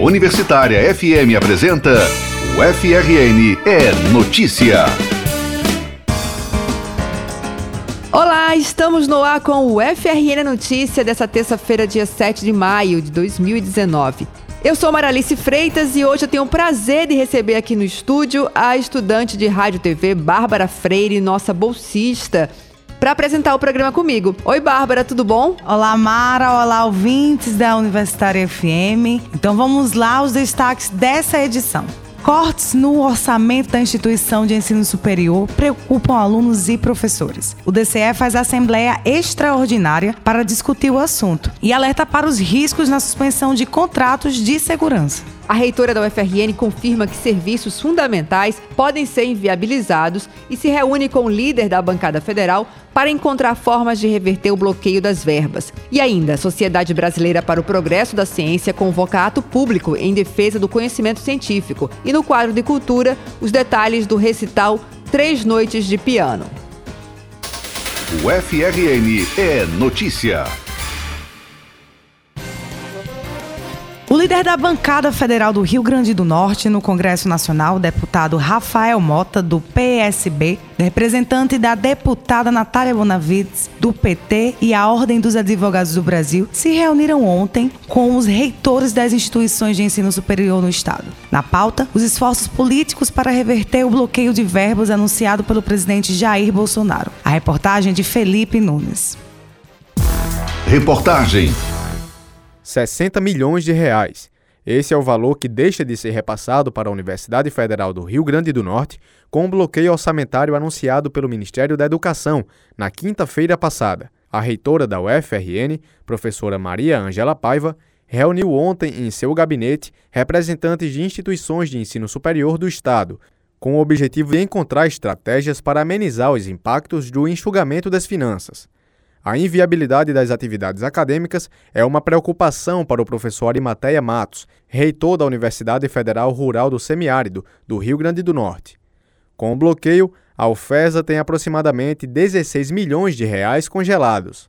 Universitária FM apresenta o FRN é Notícia. Olá, estamos no ar com o FRN Notícia dessa terça-feira, dia 7 de maio de 2019. Eu sou Maralice Freitas e hoje eu tenho o prazer de receber aqui no estúdio a estudante de Rádio TV Bárbara Freire, nossa bolsista para apresentar o programa comigo. Oi, Bárbara, tudo bom? Olá, Mara. Olá, ouvintes da Universitária FM. Então vamos lá os destaques dessa edição. Cortes no orçamento da instituição de ensino superior preocupam alunos e professores. O DCE faz assembleia extraordinária para discutir o assunto e alerta para os riscos na suspensão de contratos de segurança. A reitora da UFRN confirma que serviços fundamentais podem ser inviabilizados e se reúne com o líder da bancada federal para encontrar formas de reverter o bloqueio das verbas. E ainda, a Sociedade Brasileira para o Progresso da Ciência convoca ato público em defesa do conhecimento científico. E no quadro de cultura, os detalhes do recital Três Noites de Piano. O é notícia. O líder da bancada federal do Rio Grande do Norte no Congresso Nacional, deputado Rafael Mota, do PSB, representante da deputada Natália Bonavides, do PT e a Ordem dos Advogados do Brasil, se reuniram ontem com os reitores das instituições de ensino superior no Estado. Na pauta, os esforços políticos para reverter o bloqueio de verbos anunciado pelo presidente Jair Bolsonaro. A reportagem de Felipe Nunes. Reportagem 60 milhões de reais. Esse é o valor que deixa de ser repassado para a Universidade Federal do Rio Grande do Norte com o bloqueio orçamentário anunciado pelo Ministério da Educação na quinta-feira passada. A reitora da UFRN, professora Maria Ângela Paiva, reuniu ontem em seu gabinete representantes de instituições de ensino superior do Estado, com o objetivo de encontrar estratégias para amenizar os impactos do enxugamento das finanças. A inviabilidade das atividades acadêmicas é uma preocupação para o professor Arimateia Matos, reitor da Universidade Federal Rural do Semiárido, do Rio Grande do Norte. Com o bloqueio, a UFESA tem aproximadamente 16 milhões de reais congelados.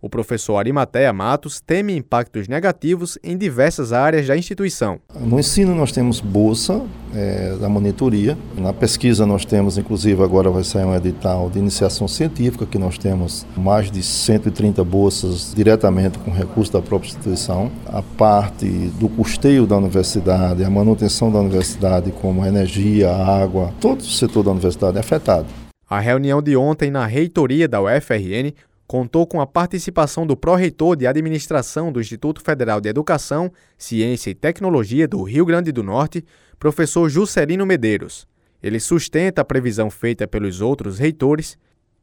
O professor Arimateia Matos teme impactos negativos em diversas áreas da instituição. No ensino nós temos bolsa é, da monitoria. Na pesquisa nós temos, inclusive agora vai sair um edital de iniciação científica, que nós temos mais de 130 bolsas diretamente com recurso da própria instituição. A parte do custeio da universidade, a manutenção da universidade, como a energia, a água, todo o setor da universidade é afetado. A reunião de ontem na reitoria da UFRN contou com a participação do pró-reitor de administração do Instituto Federal de Educação, Ciência e Tecnologia do Rio Grande do Norte, professor Juscelino Medeiros. Ele sustenta a previsão feita pelos outros reitores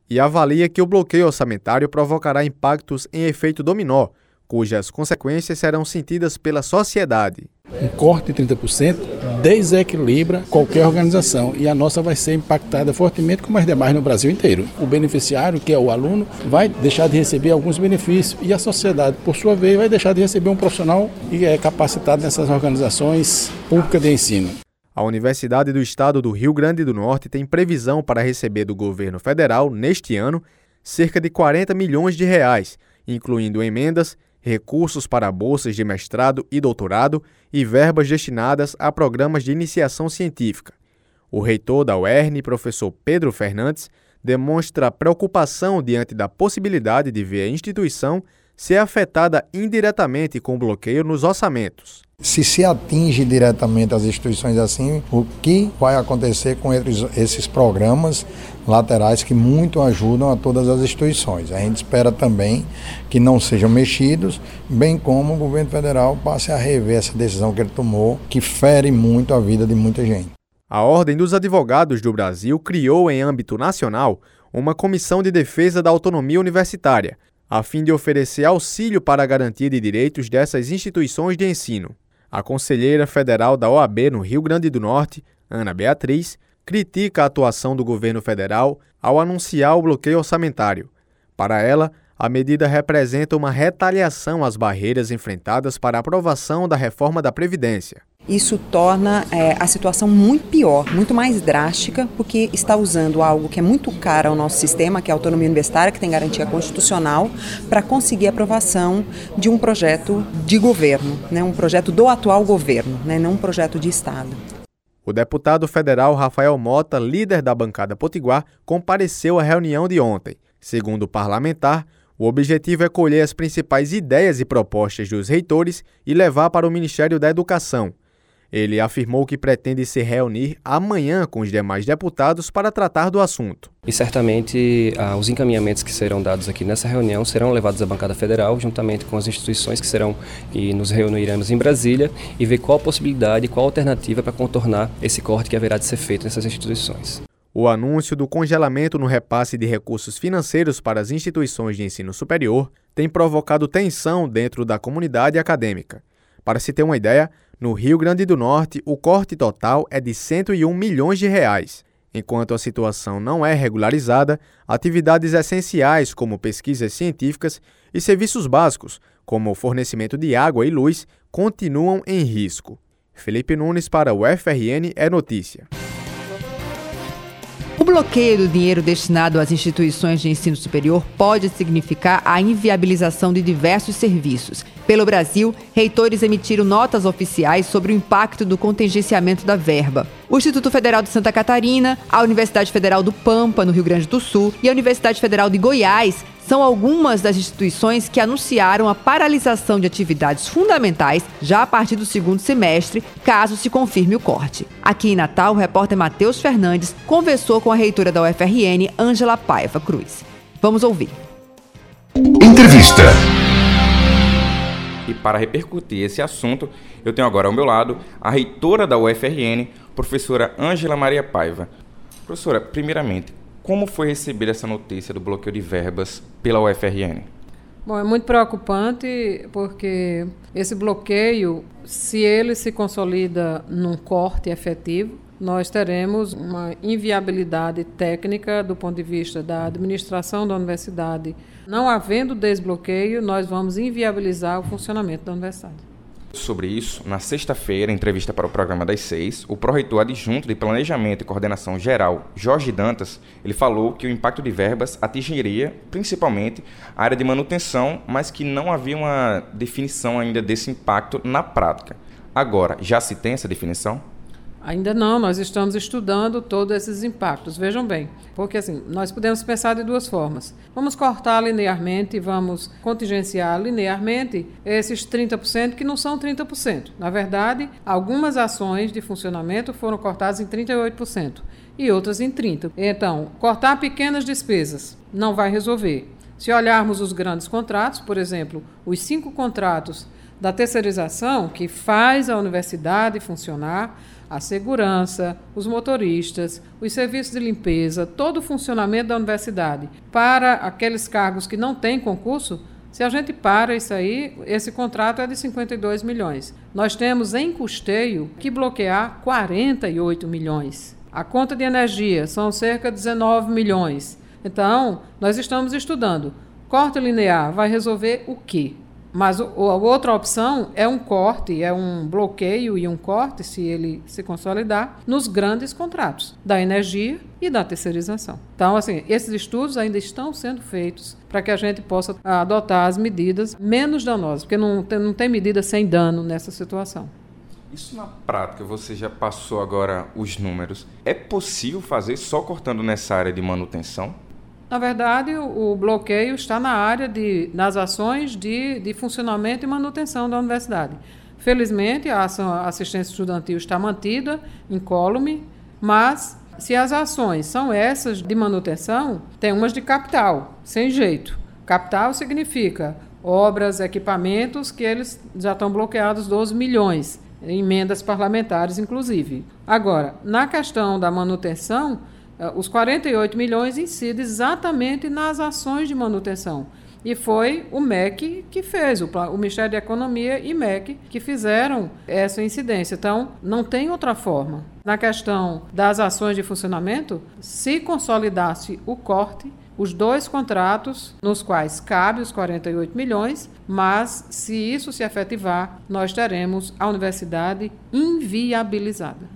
e avalia que o bloqueio orçamentário provocará impactos em efeito dominó, cujas consequências serão sentidas pela sociedade. Um corte de 30% desequilibra qualquer organização e a nossa vai ser impactada fortemente como as demais no Brasil inteiro. O beneficiário, que é o aluno, vai deixar de receber alguns benefícios e a sociedade, por sua vez, vai deixar de receber um profissional que é capacitado nessas organizações públicas de ensino. A Universidade do Estado do Rio Grande do Norte tem previsão para receber do governo federal, neste ano, cerca de 40 milhões de reais, incluindo emendas recursos para bolsas de mestrado e doutorado e verbas destinadas a programas de iniciação científica. O reitor da UERN, professor Pedro Fernandes, demonstra preocupação diante da possibilidade de ver a instituição ser afetada indiretamente com o bloqueio nos orçamentos. Se se atinge diretamente as instituições assim, o que vai acontecer com esses programas laterais que muito ajudam a todas as instituições? A gente espera também que não sejam mexidos, bem como o governo federal passe a rever essa decisão que ele tomou, que fere muito a vida de muita gente. A Ordem dos Advogados do Brasil criou em âmbito nacional uma comissão de defesa da autonomia universitária, a fim de oferecer auxílio para a garantia de direitos dessas instituições de ensino. A conselheira federal da OAB no Rio Grande do Norte, Ana Beatriz, critica a atuação do governo federal ao anunciar o bloqueio orçamentário. Para ela, A medida representa uma retaliação às barreiras enfrentadas para a aprovação da reforma da Previdência. Isso torna é, a situação muito pior, muito mais drástica, porque está usando algo que é muito caro ao nosso sistema, que é a autonomia universitária, que tem garantia constitucional, para conseguir a aprovação de um projeto de governo, né, um projeto do atual governo, né, não um projeto de Estado. O deputado federal Rafael Mota, líder da bancada Potiguar, compareceu à reunião de ontem. Segundo o parlamentar, o objetivo é colher as principais ideias e propostas dos reitores e levar para o Ministério da Educação. Ele afirmou que pretende se reunir amanhã com os demais deputados para tratar do assunto. E certamente ah, os encaminhamentos que serão dados aqui nessa reunião serão levados à bancada federal, juntamente com as instituições que serão e nos reuniremos em Brasília e ver qual a possibilidade, qual a alternativa para contornar esse corte que haverá de ser feito nessas instituições. O anúncio do congelamento no repasse de recursos financeiros para as instituições de ensino superior tem provocado tensão dentro da comunidade acadêmica. Para se ter uma ideia, no Rio Grande do Norte, o corte total é de 101 milhões de reais. Enquanto a situação não é regularizada, atividades essenciais como pesquisas científicas e serviços básicos, como o fornecimento de água e luz, continuam em risco. Felipe Nunes para o FRN é notícia. O bloqueio do dinheiro destinado às instituições de ensino superior pode significar a inviabilização de diversos serviços. Pelo Brasil, reitores emitiram notas oficiais sobre o impacto do contingenciamento da verba. O Instituto Federal de Santa Catarina, a Universidade Federal do Pampa, no Rio Grande do Sul, e a Universidade Federal de Goiás são algumas das instituições que anunciaram a paralisação de atividades fundamentais já a partir do segundo semestre, caso se confirme o corte. Aqui em Natal, o repórter Matheus Fernandes conversou com a reitora da UFRN, Ângela Paiva Cruz. Vamos ouvir. Entrevista. E para repercutir esse assunto, eu tenho agora ao meu lado a reitora da UFRN, professora Ângela Maria Paiva. Professora, primeiramente, como foi receber essa notícia do bloqueio de verbas pela UFRN? Bom, é muito preocupante porque esse bloqueio, se ele se consolida num corte efetivo, nós teremos uma inviabilidade técnica do ponto de vista da administração da universidade. Não havendo desbloqueio, nós vamos inviabilizar o funcionamento da universidade. Sobre isso, na sexta-feira, em entrevista para o programa das seis, o pró-reitor adjunto de Planejamento e Coordenação Geral, Jorge Dantas, ele falou que o impacto de verbas atingiria principalmente a área de manutenção, mas que não havia uma definição ainda desse impacto na prática. Agora, já se tem essa definição? Ainda não, nós estamos estudando todos esses impactos. Vejam bem, porque assim, nós podemos pensar de duas formas. Vamos cortar linearmente, vamos contingenciar linearmente esses 30% que não são 30%. Na verdade, algumas ações de funcionamento foram cortadas em 38% e outras em 30%. Então, cortar pequenas despesas não vai resolver. Se olharmos os grandes contratos, por exemplo, os cinco contratos da terceirização que faz a universidade funcionar, a segurança, os motoristas, os serviços de limpeza, todo o funcionamento da universidade para aqueles cargos que não têm concurso, se a gente para isso aí, esse contrato é de 52 milhões. Nós temos em custeio que bloquear 48 milhões. A conta de energia são cerca de 19 milhões. Então, nós estamos estudando. Corte linear vai resolver o quê? Mas a outra opção é um corte, é um bloqueio e um corte, se ele se consolidar, nos grandes contratos da energia e da terceirização. Então, assim, esses estudos ainda estão sendo feitos para que a gente possa adotar as medidas menos danosas, porque não tem, não tem medida sem dano nessa situação. Isso na prática, você já passou agora os números. É possível fazer só cortando nessa área de manutenção? Na verdade, o, o bloqueio está na área de, nas ações de, de funcionamento e manutenção da universidade. Felizmente, a ação assistência estudantil está mantida, incólume, mas se as ações são essas de manutenção, tem umas de capital, sem jeito. Capital significa obras, equipamentos que eles já estão bloqueados 12 milhões, emendas parlamentares, inclusive. Agora, na questão da manutenção, os 48 milhões incidem exatamente nas ações de manutenção. E foi o MEC que fez, o, o Ministério da Economia e MEC que fizeram essa incidência. Então, não tem outra forma. Na questão das ações de funcionamento, se consolidasse o corte, os dois contratos nos quais cabe os 48 milhões, mas se isso se efetivar, nós teremos a universidade inviabilizada.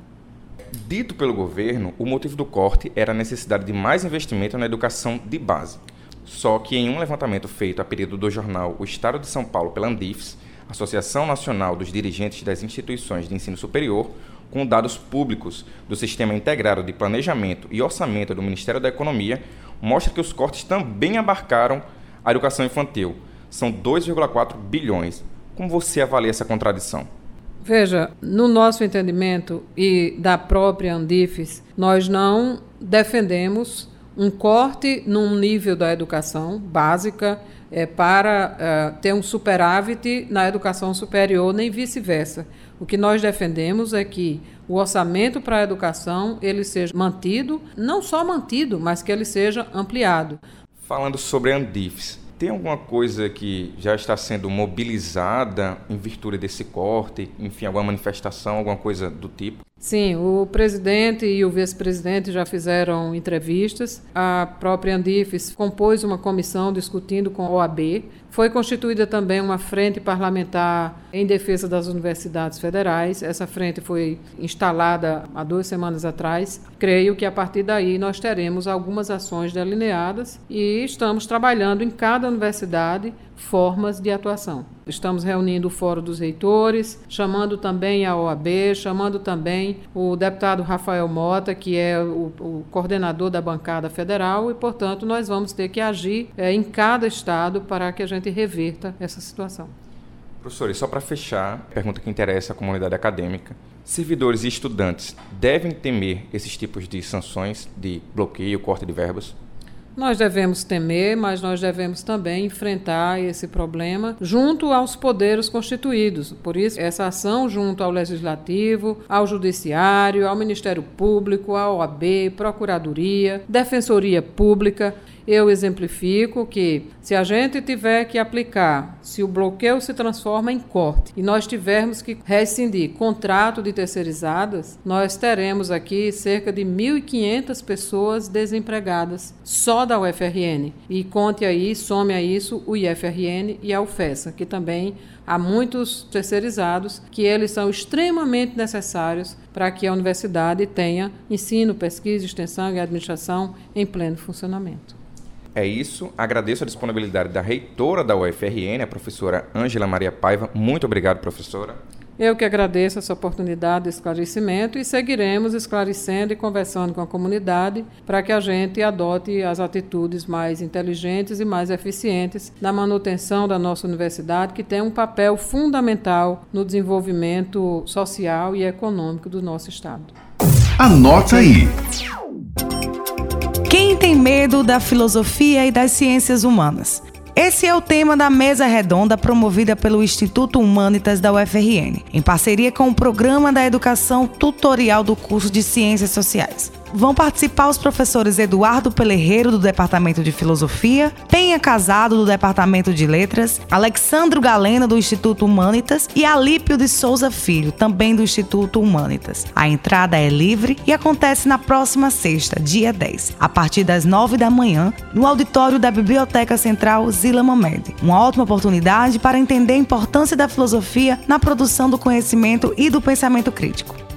Dito pelo governo, o motivo do corte era a necessidade de mais investimento na educação de base. Só que em um levantamento feito a período do jornal O Estado de São Paulo pela Andifes, Associação Nacional dos Dirigentes das Instituições de Ensino Superior, com dados públicos do Sistema Integrado de Planejamento e Orçamento do Ministério da Economia, mostra que os cortes também abarcaram a educação infantil. São 2,4 bilhões. Como você avalia essa contradição? Veja, no nosso entendimento e da própria Andifes, nós não defendemos um corte num nível da educação básica é, para é, ter um superávit na educação superior, nem vice-versa. O que nós defendemos é que o orçamento para a educação ele seja mantido, não só mantido, mas que ele seja ampliado. Falando sobre a Andifes, tem alguma coisa que já está sendo mobilizada em virtude desse corte? Enfim, alguma manifestação, alguma coisa do tipo? Sim, o presidente e o vice-presidente já fizeram entrevistas. A própria Andifes compôs uma comissão discutindo com a OAB. Foi constituída também uma frente parlamentar em defesa das universidades federais. Essa frente foi instalada há duas semanas atrás. Creio que a partir daí nós teremos algumas ações delineadas e estamos trabalhando em cada universidade formas de atuação. Estamos reunindo o Fórum dos Reitores, chamando também a OAB, chamando também o deputado Rafael Mota, que é o, o coordenador da bancada federal, e, portanto, nós vamos ter que agir é, em cada estado para que a gente reverta essa situação. Professor, e só para fechar, pergunta que interessa à comunidade acadêmica. Servidores e estudantes devem temer esses tipos de sanções de bloqueio, corte de verbas? Nós devemos temer, mas nós devemos também enfrentar esse problema junto aos poderes constituídos. Por isso, essa ação junto ao Legislativo, ao Judiciário, ao Ministério Público, à OAB, Procuradoria, Defensoria Pública, eu exemplifico que se a gente tiver que aplicar, se o bloqueio se transforma em corte e nós tivermos que rescindir contrato de terceirizadas, nós teremos aqui cerca de 1.500 pessoas desempregadas só da UFRN. E conte aí, some a isso o IFRN e a UFESA, que também há muitos terceirizados que eles são extremamente necessários para que a universidade tenha ensino, pesquisa, extensão e administração em pleno funcionamento. É isso. Agradeço a disponibilidade da reitora da UFRN, a professora Ângela Maria Paiva. Muito obrigado, professora. Eu que agradeço essa oportunidade de esclarecimento e seguiremos esclarecendo e conversando com a comunidade para que a gente adote as atitudes mais inteligentes e mais eficientes na manutenção da nossa universidade, que tem um papel fundamental no desenvolvimento social e econômico do nosso Estado. Anota aí. Quem tem medo da filosofia e das ciências humanas? Esse é o tema da mesa redonda promovida pelo Instituto Humanitas da UFRN, em parceria com o Programa da Educação Tutorial do curso de Ciências Sociais vão participar os professores Eduardo Pelerreiro, do Departamento de Filosofia, Penha Casado, do Departamento de Letras, Alexandro Galena, do Instituto Humanitas e Alípio de Souza Filho, também do Instituto Humanitas. A entrada é livre e acontece na próxima sexta, dia 10, a partir das 9 da manhã, no auditório da Biblioteca Central Zila Momed. Uma ótima oportunidade para entender a importância da filosofia na produção do conhecimento e do pensamento crítico.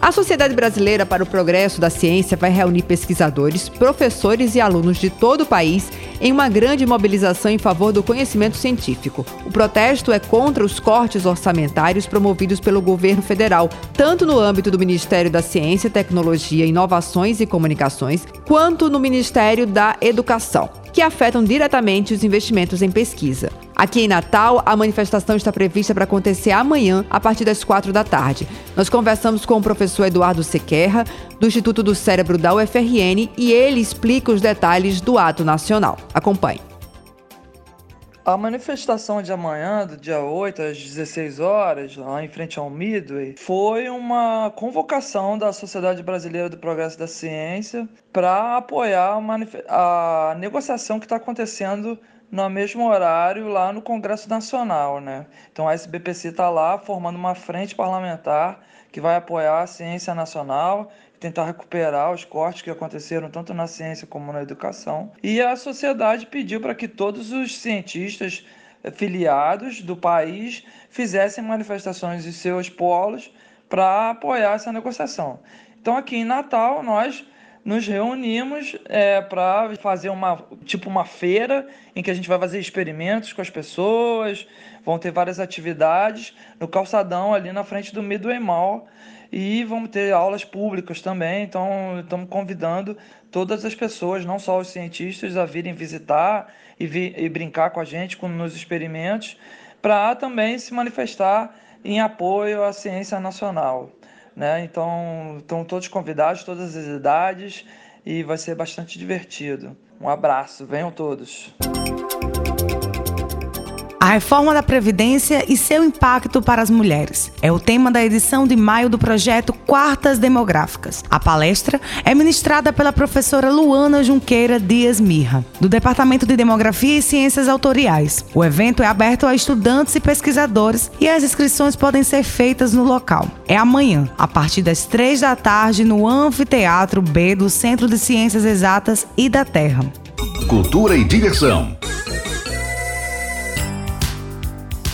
A Sociedade Brasileira para o Progresso da Ciência vai reunir pesquisadores, professores e alunos de todo o país em uma grande mobilização em favor do conhecimento científico. O protesto é contra os cortes orçamentários promovidos pelo governo federal, tanto no âmbito do Ministério da Ciência, Tecnologia, Inovações e Comunicações, quanto no Ministério da Educação, que afetam diretamente os investimentos em pesquisa. Aqui em Natal, a manifestação está prevista para acontecer amanhã, a partir das quatro da tarde. Nós conversamos com o professor Eduardo Sequerra, do Instituto do Cérebro da UFRN, e ele explica os detalhes do ato nacional. Acompanhe. A manifestação de amanhã, do dia 8 às 16 horas, lá em frente ao Midway, foi uma convocação da Sociedade Brasileira do Progresso da Ciência para apoiar a, a negociação que está acontecendo no mesmo horário lá no Congresso Nacional, né? Então a SBPC está lá formando uma frente parlamentar que vai apoiar a ciência nacional tentar recuperar os cortes que aconteceram tanto na ciência como na educação. E a sociedade pediu para que todos os cientistas filiados do país fizessem manifestações em seus polos para apoiar essa negociação. Então, aqui em Natal, nós nos reunimos é, para fazer uma tipo uma feira em que a gente vai fazer experimentos com as pessoas, vão ter várias atividades no calçadão ali na frente do Midway Mall e vamos ter aulas públicas também. Então, estamos convidando todas as pessoas, não só os cientistas, a virem visitar e, vi, e brincar com a gente com, nos experimentos, para também se manifestar em apoio à ciência nacional. Né? Então, estão todos convidados, todas as idades, e vai ser bastante divertido. Um abraço, venham todos. A reforma da Previdência e seu impacto para as mulheres. É o tema da edição de maio do projeto Quartas Demográficas. A palestra é ministrada pela professora Luana Junqueira Dias Mirra, do Departamento de Demografia e Ciências Autoriais. O evento é aberto a estudantes e pesquisadores e as inscrições podem ser feitas no local. É amanhã, a partir das três da tarde, no Anfiteatro B do Centro de Ciências Exatas e da Terra. Cultura e diversão.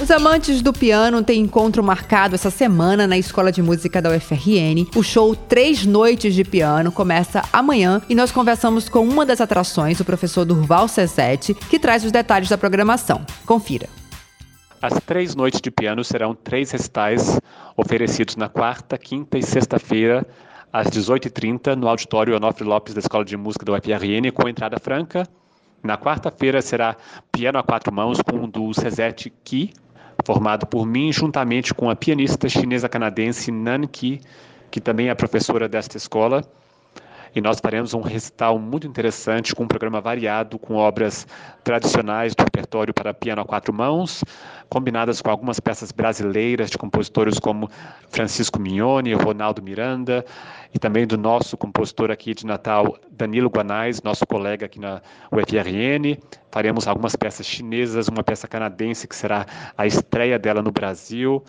Os amantes do piano têm encontro marcado essa semana na Escola de Música da UFRN. O show Três Noites de Piano começa amanhã e nós conversamos com uma das atrações, o professor Durval Cesete, que traz os detalhes da programação. Confira. As três noites de piano serão três recitais oferecidos na quarta, quinta e sexta-feira, às 18h30, no auditório Onofre Lopes da Escola de Música da UFRN, com entrada franca. Na quarta-feira será piano a quatro mãos com o do Cesete Ki, formado por mim juntamente com a pianista chinesa-canadense Nan Ki, que também é professora desta escola. E nós faremos um recital muito interessante com um programa variado com obras tradicionais do repertório para piano a quatro mãos, combinadas com algumas peças brasileiras de compositores como Francisco Mignoni, Ronaldo Miranda, e também do nosso compositor aqui de Natal, Danilo Guanais, nosso colega aqui na UFRN. Faremos algumas peças chinesas, uma peça canadense que será a estreia dela no Brasil.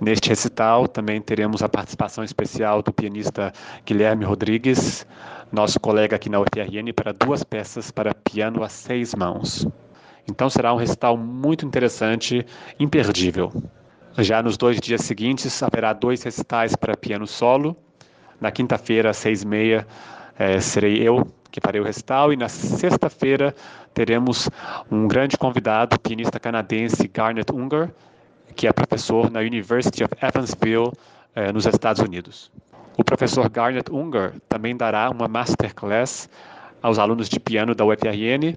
Neste recital também teremos a participação especial do pianista Guilherme Rodrigues, nosso colega aqui na UFRN, para duas peças para piano a seis mãos. Então será um recital muito interessante, imperdível. Já nos dois dias seguintes haverá dois recitais para piano solo na quinta-feira, às seis e meia, é, serei eu que farei o recital e na sexta-feira teremos um grande convidado, o pianista canadense Garnet Unger, que é professor na University of Evansville, é, nos Estados Unidos. O professor Garnet Unger também dará uma masterclass aos alunos de piano da UFRN,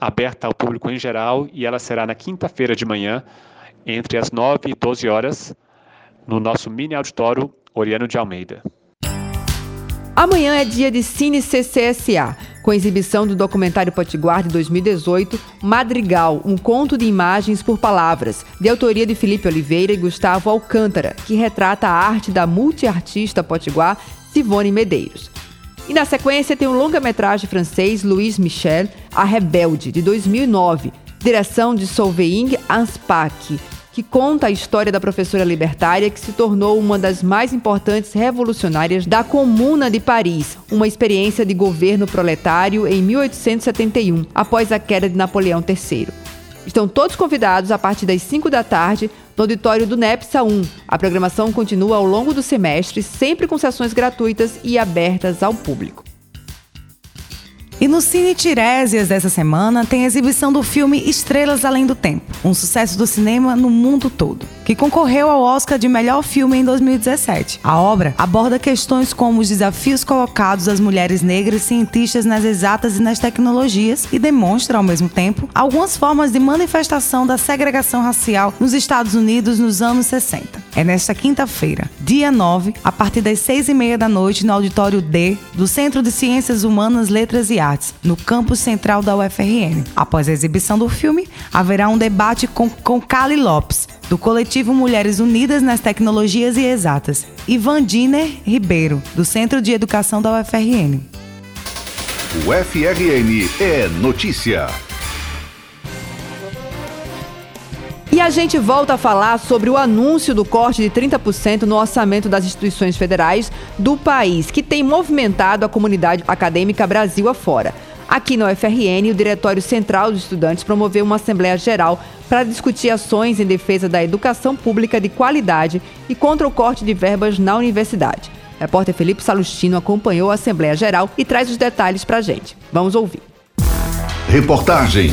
aberta ao público em geral, e ela será na quinta-feira de manhã, entre as 9 e 12 horas, no nosso mini auditório Oriano de Almeida. Amanhã é dia de Cine CCSA, com exibição do documentário Potiguar de 2018, Madrigal, um conto de imagens por palavras, de autoria de Felipe Oliveira e Gustavo Alcântara, que retrata a arte da multiartista potiguar Sivone Medeiros. E na sequência tem o longa-metragem francês Louis Michel, A Rebelde, de 2009, direção de Solveig Anspach, que conta a história da professora libertária que se tornou uma das mais importantes revolucionárias da Comuna de Paris, uma experiência de governo proletário em 1871, após a queda de Napoleão III. Estão todos convidados a partir das 5 da tarde no auditório do NEPSA 1. A programação continua ao longo do semestre, sempre com sessões gratuitas e abertas ao público. E no Cine Tiresias dessa semana tem a exibição do filme Estrelas Além do Tempo, um sucesso do cinema no mundo todo, que concorreu ao Oscar de melhor filme em 2017. A obra aborda questões como os desafios colocados às mulheres negras cientistas nas exatas e nas tecnologias e demonstra, ao mesmo tempo, algumas formas de manifestação da segregação racial nos Estados Unidos nos anos 60. É nesta quinta-feira, dia 9, a partir das seis e meia da noite, no auditório D do Centro de Ciências Humanas, Letras e Artes, no campus central da UFRN. Após a exibição do filme, haverá um debate com, com Kali Lopes, do coletivo Mulheres Unidas nas Tecnologias e Exatas, e Vandiner Ribeiro, do Centro de Educação da UFRN. O FRN é notícia. E a gente volta a falar sobre o anúncio do corte de 30% no orçamento das instituições federais do país, que tem movimentado a comunidade acadêmica Brasil afora. Aqui no UFRN, o Diretório Central dos Estudantes promoveu uma Assembleia Geral para discutir ações em defesa da educação pública de qualidade e contra o corte de verbas na universidade. O repórter Felipe Salustino acompanhou a Assembleia Geral e traz os detalhes para a gente. Vamos ouvir. Reportagem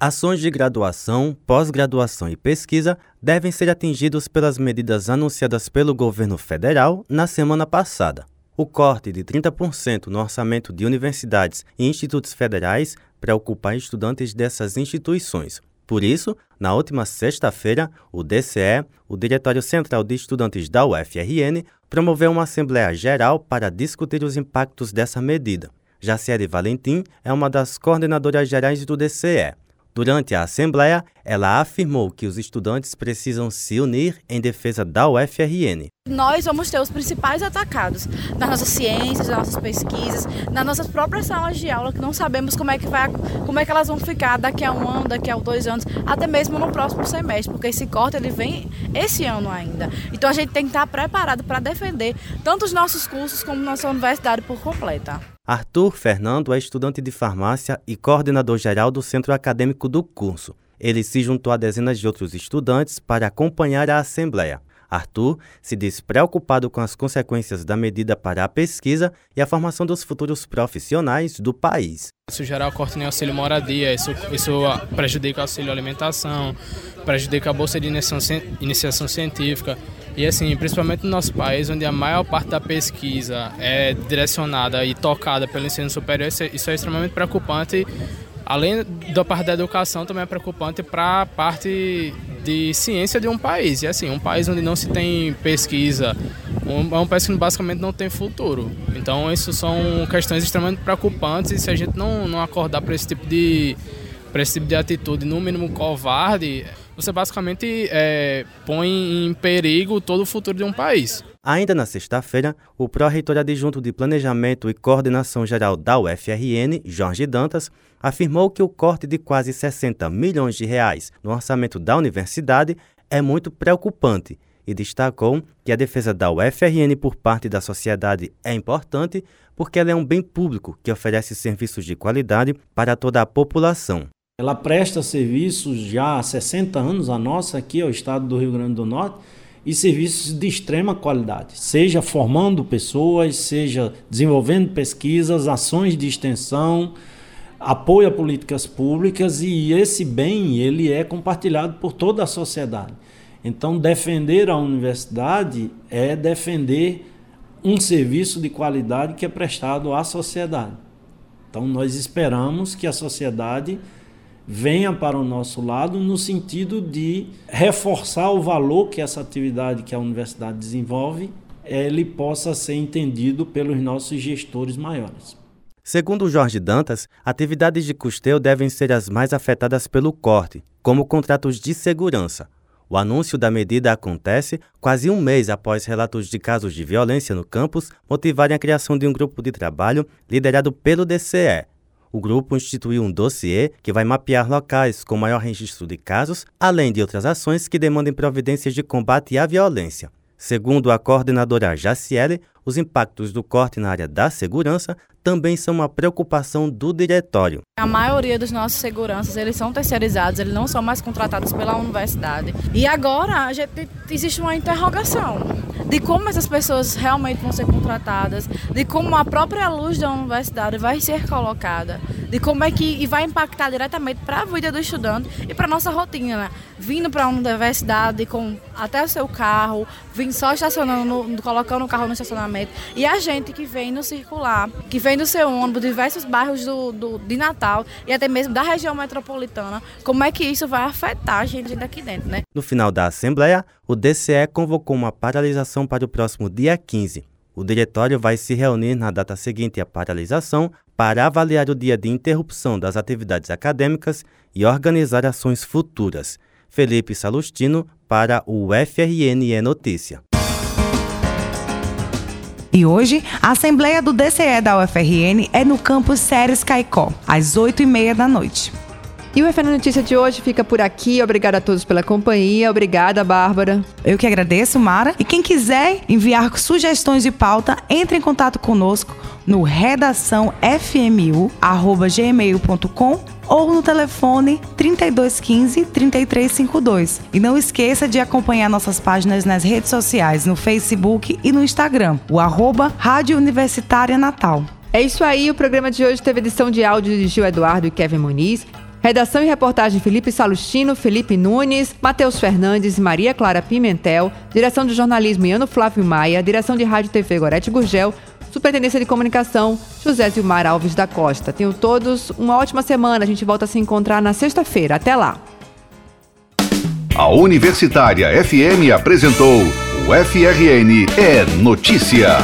Ações de graduação, pós-graduação e pesquisa devem ser atingidos pelas medidas anunciadas pelo governo federal na semana passada. O corte de 30% no orçamento de universidades e institutos federais preocupa estudantes dessas instituições. Por isso, na última sexta-feira, o DCE, o Diretório Central de Estudantes da UFRN, promoveu uma Assembleia Geral para discutir os impactos dessa medida. Jaciele Valentim é uma das coordenadoras gerais do DCE. Durante a Assembleia, ela afirmou que os estudantes precisam se unir em defesa da UFRN. Nós vamos ter os principais atacados nas nossas ciências, nas nossas pesquisas, nas nossas próprias salas de aula, que não sabemos como é que, vai, como é que elas vão ficar daqui a um ano, daqui a dois anos, até mesmo no próximo semestre, porque esse corte ele vem esse ano ainda. Então a gente tem que estar preparado para defender tanto os nossos cursos como nossa universidade por completa. Arthur Fernando é estudante de farmácia e coordenador geral do centro acadêmico do curso. Ele se juntou a dezenas de outros estudantes para acompanhar a assembleia. Arthur se diz preocupado com as consequências da medida para a pesquisa e a formação dos futuros profissionais do país. Isso geral corta em auxílio moradia, isso, isso prejudica o auxílio alimentação, prejudica a bolsa de iniciação, iniciação científica. E assim, principalmente no nosso país, onde a maior parte da pesquisa é direcionada e tocada pelo ensino superior, isso é, é extremamente preocupante. Além da parte da educação, também é preocupante para a parte de ciência de um país. E assim, um país onde não se tem pesquisa, um, é um país que basicamente não tem futuro. Então, isso são questões extremamente preocupantes e se a gente não, não acordar para esse tipo de para esse tipo de atitude, no mínimo covarde, você basicamente é, põe em perigo todo o futuro de um país. Ainda na sexta-feira, o pró-reitor adjunto de Planejamento e Coordenação Geral da UFRN, Jorge Dantas, afirmou que o corte de quase 60 milhões de reais no orçamento da universidade é muito preocupante e destacou que a defesa da UFRN por parte da sociedade é importante porque ela é um bem público que oferece serviços de qualidade para toda a população. Ela presta serviços já há 60 anos, a nossa aqui, ao estado do Rio Grande do Norte, e serviços de extrema qualidade, seja formando pessoas, seja desenvolvendo pesquisas, ações de extensão, apoio a políticas públicas e esse bem ele é compartilhado por toda a sociedade. Então defender a universidade é defender um serviço de qualidade que é prestado à sociedade. Então nós esperamos que a sociedade venha para o nosso lado no sentido de reforçar o valor que essa atividade que a universidade desenvolve, ele possa ser entendido pelos nossos gestores maiores. Segundo Jorge Dantas, atividades de custeio devem ser as mais afetadas pelo corte, como contratos de segurança. O anúncio da medida acontece quase um mês após relatos de casos de violência no campus motivarem a criação de um grupo de trabalho liderado pelo DCE, o grupo instituiu um dossiê que vai mapear locais com maior registro de casos, além de outras ações que demandem providências de combate à violência. Segundo a coordenadora Jaciele, os impactos do corte na área da segurança também são uma preocupação do diretório. A maioria dos nossos seguranças, eles são terceirizados, eles não são mais contratados pela universidade. E agora a gente, existe uma interrogação de como essas pessoas realmente vão ser contratadas, de como a própria luz da universidade vai ser colocada, de como é que e vai impactar diretamente para a vida do estudante e para nossa rotina, né? vindo para a universidade com até o seu carro, vindo só estacionando, no, colocando o carro no estacionamento e a gente que vem no circular, que vem no seu ônibus, diversos bairros do, do, de Natal e até mesmo da região metropolitana, como é que isso vai afetar a gente daqui dentro, né? No final da Assembleia, o DCE convocou uma paralisação para o próximo dia 15. O diretório vai se reunir na data seguinte à paralisação para avaliar o dia de interrupção das atividades acadêmicas e organizar ações futuras. Felipe Salustino para o FRNE Notícia. E hoje, a Assembleia do DCE da UFRN é no campus Séries Caicó, às 8h30 da noite. E o FN Notícia de hoje fica por aqui. Obrigada a todos pela companhia. Obrigada, Bárbara. Eu que agradeço, Mara. E quem quiser enviar sugestões de pauta, entre em contato conosco no redaçãofmu@gmail.com ou no telefone 3215 3352. E não esqueça de acompanhar nossas páginas nas redes sociais, no Facebook e no Instagram, o arroba Rádio Universitária Natal. É isso aí, o programa de hoje teve edição de áudio de Gil Eduardo e Kevin Muniz. Redação e reportagem Felipe Salustino, Felipe Nunes, Matheus Fernandes e Maria Clara Pimentel. Direção de jornalismo Iano Flávio Maia. Direção de rádio TV Gorete Gurgel. Superintendência de Comunicação, José Zilmar Alves da Costa. Tenham todos uma ótima semana. A gente volta a se encontrar na sexta-feira. Até lá. A Universitária FM apresentou o FRN é Notícia.